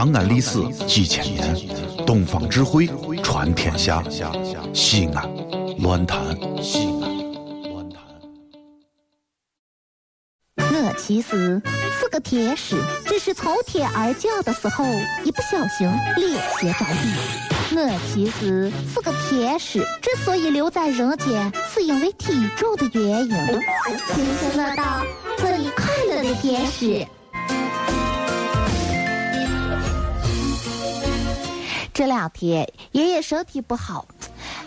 长安历史几千年，东方智慧传天下。西安，乱谈西安，乱谈。我其实是个天使，只是从天而降的时候，一不小心脸先着地。我其实是个天使，之所以留在人间，是因为体重的原因。请听乐道，做你快乐的天使。这两天爷爷身体不好，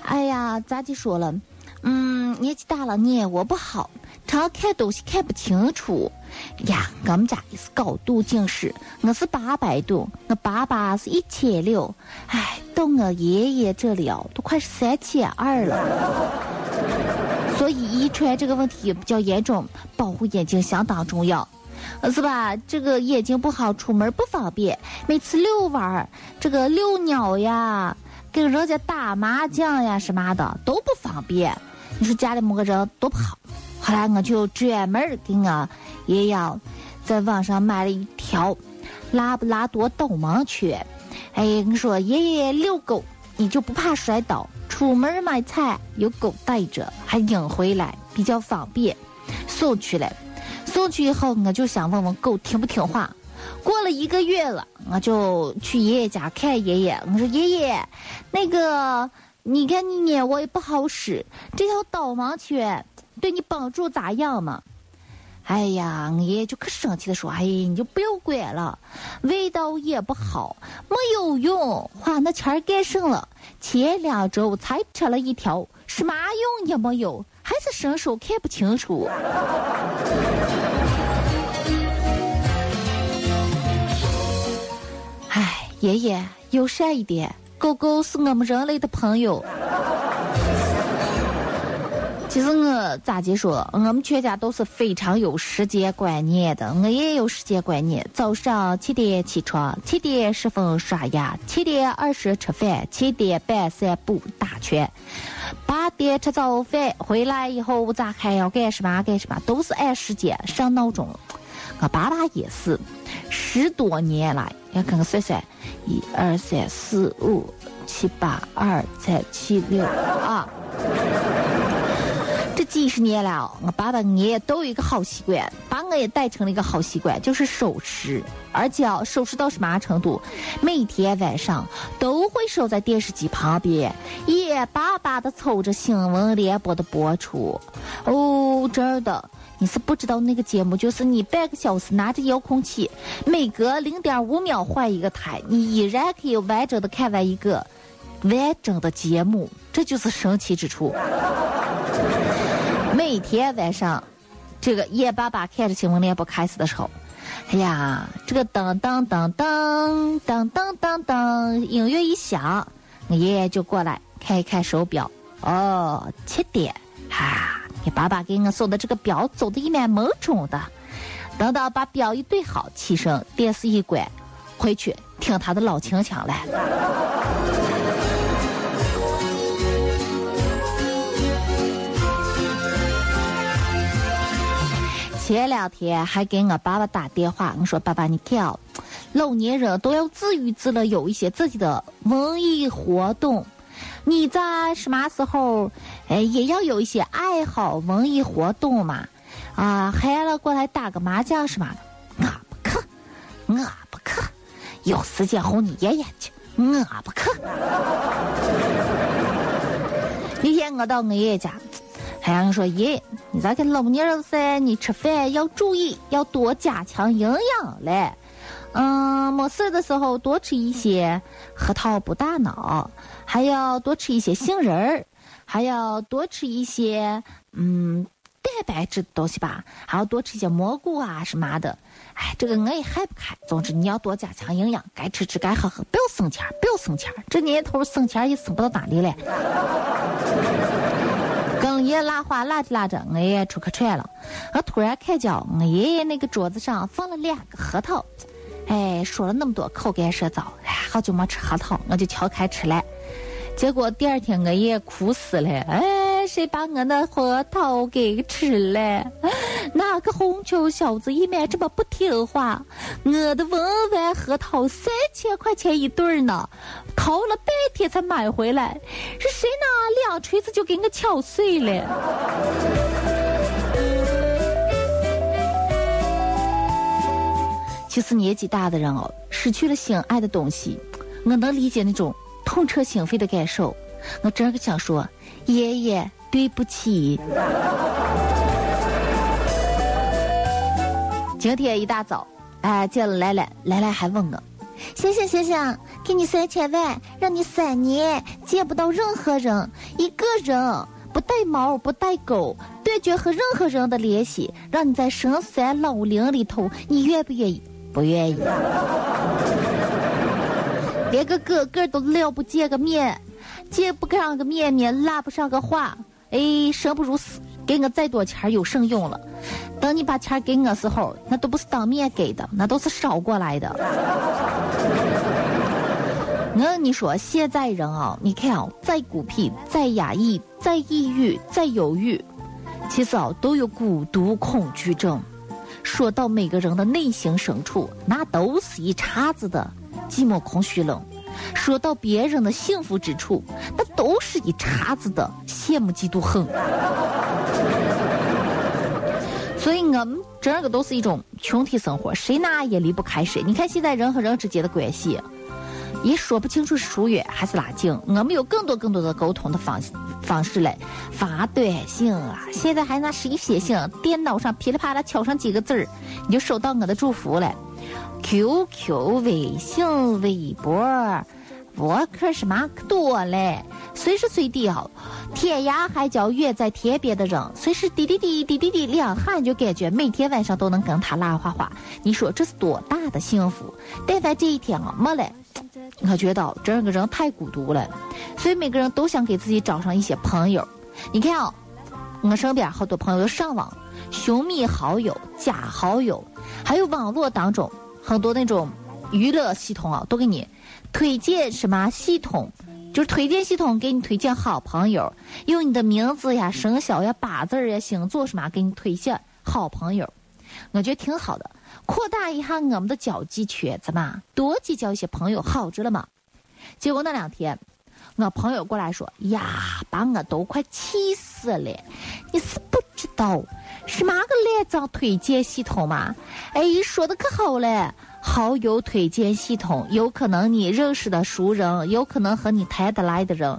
哎呀，咋就说了？嗯，年纪大了，眼窝不好，常看东西看不清楚。呀，我们家也是高度近视，我是八百度，我爸爸是一千六，哎，到我爷爷这里哦，都快是三千二了。所以遗传这个问题比较严重，保护眼睛相当重要。是吧？这个眼睛不好，出门不方便。每次遛弯儿，这个遛鸟呀，跟人家打麻将呀什么的都不方便。你说家里没个人多不好。后来我就专门给我爷爷在网上买了一条拉布拉多导盲犬。哎，你说爷爷遛狗，你就不怕摔倒？出门买菜有狗带着，还领回来比较方便，送去了。送去以后，我就想问问狗听不听话。过了一个月了，我就去爷爷家看爷爷。我说：“爷爷，那个，你看你眼窝也不好使，这条导盲犬对你帮助咋样嘛？”哎呀，我爷爷就可生气的说：“哎，你就不要管了，味道也不好，没有用，花那钱干什了？前两周才吃了一条，什么用也没有。”还是伸手看不清楚。爷爷友善一点，狗狗是我们人类的朋友。其实我咋接说，我们全家都是非常有时间观念的。我也有时间观念，早上七点起床，七点十分刷牙，七点二十吃饭，七点半散步打拳，八点吃早饭，回来以后我咋还要干什么干什么，都是按时间上闹钟。我爸爸也是，十多年来要跟我算算，一二三四五七八二三七六啊。这几十年了，我爸爸、我爷爷都有一个好习惯，把我也带成了一个好习惯，就是守时。而且守时到什么程度？每天晚上都会守在电视机旁边，眼巴巴的瞅着新闻联播的播出。哦，真的，你是不知道那个节目，就是你半个小时拿着遥控器，每隔零点五秒换一个台，你依然可以完整的看完一个完整的节目，这就是神奇之处。每天晚上，这个眼巴巴看着新闻联播开始的时候，哎呀，这个噔噔噔噔噔噔噔噔，音乐一响，我爷爷就过来看一看手表，哦，七点，哈，你爸爸给我送的这个表走的一脸懵肿的，等到把表一对好，起身，电视一关，回去听他的老清腔来。前两天还给我爸爸打电话，我说：“爸爸，你看哦，老年人都要自娱自乐，有一些自己的文艺活动。你在什么时候，哎，也要有一些爱好，文艺活动嘛？啊，喊了过来打个麻将什么的，我不去，我不去，有时间哄你爷爷去，我不去。那天我到我爷爷家。”太阳说：“爷，你咋个老年人噻？你吃饭要注意，要多加强营养嘞。嗯，没事的时候多吃一些核桃补大脑，还要多吃一些杏仁儿，还要多吃一些嗯蛋白质的东西吧，还要多吃一些蘑菇啊什么的。哎，这个我也害不开。总之你要多加强营养，该吃吃，该喝喝，不要省钱，不要省钱。这年头省钱也省不到哪里来。”跟爷拉话拉着拉着，我爷爷出去串了。我突然看见我爷爷那个桌子上放了两个核桃，哎，说了那么多口干舌燥，哎，好久没吃核桃，我就敲开吃了。结果第二天我爷爷哭死了，哎，谁把我那核桃给吃了？哪个红球小子一面这么不听话？我的文玩核桃三千块钱一对呢，掏了半天才买回来，是谁拿两锤子就给我敲碎了？其实年纪大的人哦，失去了心爱的东西，我能理解那种痛彻心扉的感受。我真个想说，爷爷对不起。今天一大早，哎，见了兰兰，兰兰还问我，醒醒醒醒，给你三千万，让你三年见不到任何人，一个人不带猫不带狗，断绝和任何人的联系，让你在深山老林里头，你愿不愿意？不愿意。连个个个都聊不见个面。见不上个面面，拉不上个话，哎，生不如死。给我再多钱有甚用了？等你把钱给我时候，那都不是当面给的，那都是捎过来的。我跟你说，现在人啊，你看啊，再孤僻、再压抑、再抑郁、再忧郁，其实啊，都有孤独恐惧症。说到每个人的内心深处，那都是一茬子的寂寞、空虚、冷。说到别人的幸福之处，那都是一茬子的羡慕、嫉妒、恨。所以我们整个都是一种群体生活，谁哪也离不开谁。你看现在人和人之间的关系，也说不清楚是疏远还是拉近。我们有更多更多的沟通的方式方式嘞，发短信啊，现在还拿谁写信？电脑上噼里啪啦敲上几个字儿，你就收到我的祝福了。QQ、微信、微博，我可是嘛可多嘞！随时随地啊，天涯海角远在天边的人，随时滴滴滴滴滴滴两喊就感觉每天晚上都能跟他拉花花。你说这是多大的幸福？但凡这一天啊没了，我觉得这个人太孤独了。所以每个人都想给自己找上一些朋友。你看啊，我身边好多朋友上网寻觅好友、加好友，还有网络当中。很多那种娱乐系统啊，都给你推荐什么系统，就是推荐系统给你推荐好朋友，用你的名字呀、生肖呀、八字呀、星座什么给你推荐好朋友，我觉得挺好的，扩大一下我们的交际圈子嘛，多结交一些朋友好着了嘛。结果那两天，我朋友过来说：“呀，把我都快气死了！你是不知道。”是嘛个烂账推荐系统嘛？哎，说的可好了，好友推荐系统，有可能你认识的熟人，有可能和你谈得来的人，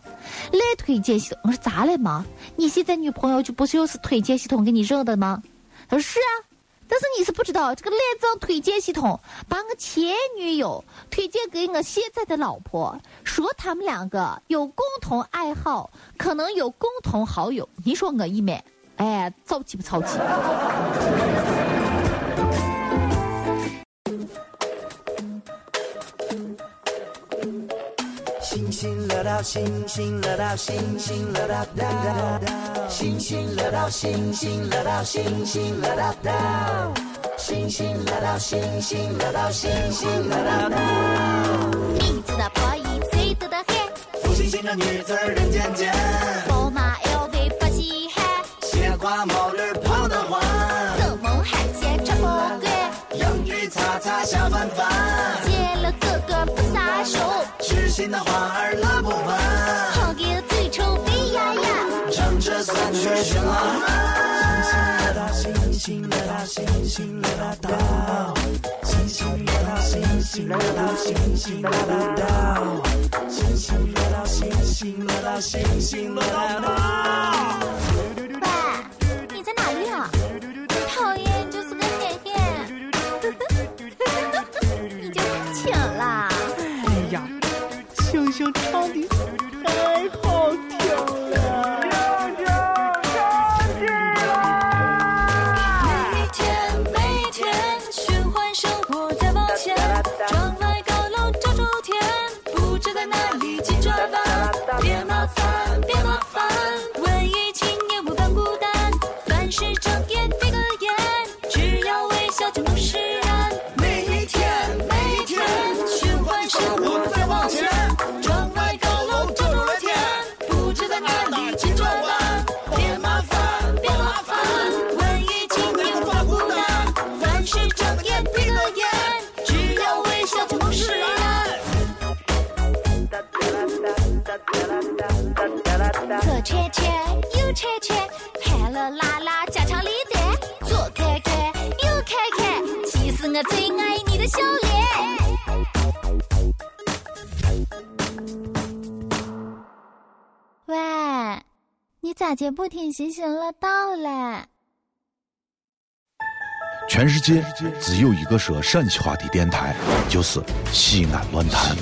来推荐系统。我说咋了嘛？你现在女朋友就不就是推荐系统给你认的吗？他说是啊，但是你是不知道，这个赖账推荐系统把我前女友推荐给我现在的老婆，说他们两个有共同爱好，可能有共同好友。你说我一买。哎，着急不着急？星星乐到星星乐到星星乐到星星哒哒，星星乐到星星乐到星星乐到星，星星乐到星星乐到星星乐到哒。名字的破译，最多的黑，不星星的女子人间见。星星落到星星落到星星落到，星星落到星星落到星星落到，星星落到星星落到星星落到。喂，你在哪呢？讨厌，就是个嘿嘿。你就别请啦。哎呀。星星唱的太好。最爱你的笑脸。喂，你咋就不听行行乐道嘞？全世界只有一个说陕西话的电台，就是西安论坛。